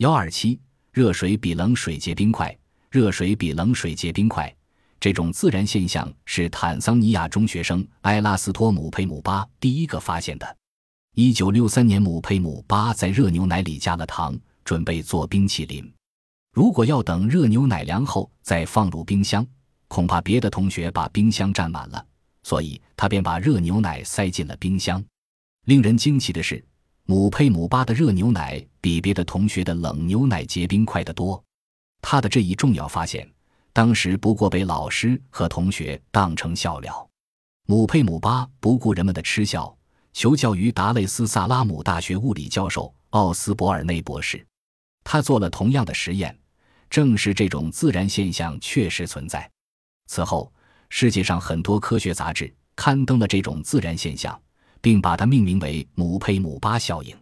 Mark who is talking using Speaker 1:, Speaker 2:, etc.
Speaker 1: 幺二七，热水比冷水结冰快，热水比冷水结冰快。这种自然现象是坦桑尼亚中学生埃拉斯托姆佩姆巴第一个发现的。一九六三年，姆佩姆巴在热牛奶里加了糖，准备做冰淇淋。如果要等热牛奶凉后再放入冰箱，恐怕别的同学把冰箱占满了，所以他便把热牛奶塞进了冰箱。令人惊奇的是，姆佩姆巴的热牛奶比别的同学的冷牛奶结冰快得多。他的这一重要发现。当时不过被老师和同学当成笑料，姆佩姆巴不顾人们的嗤笑，求教于达累斯萨拉姆大学物理教授奥斯博尔内博士。他做了同样的实验，证实这种自然现象确实存在。此后，世界上很多科学杂志刊登了这种自然现象，并把它命名为姆佩姆巴效应。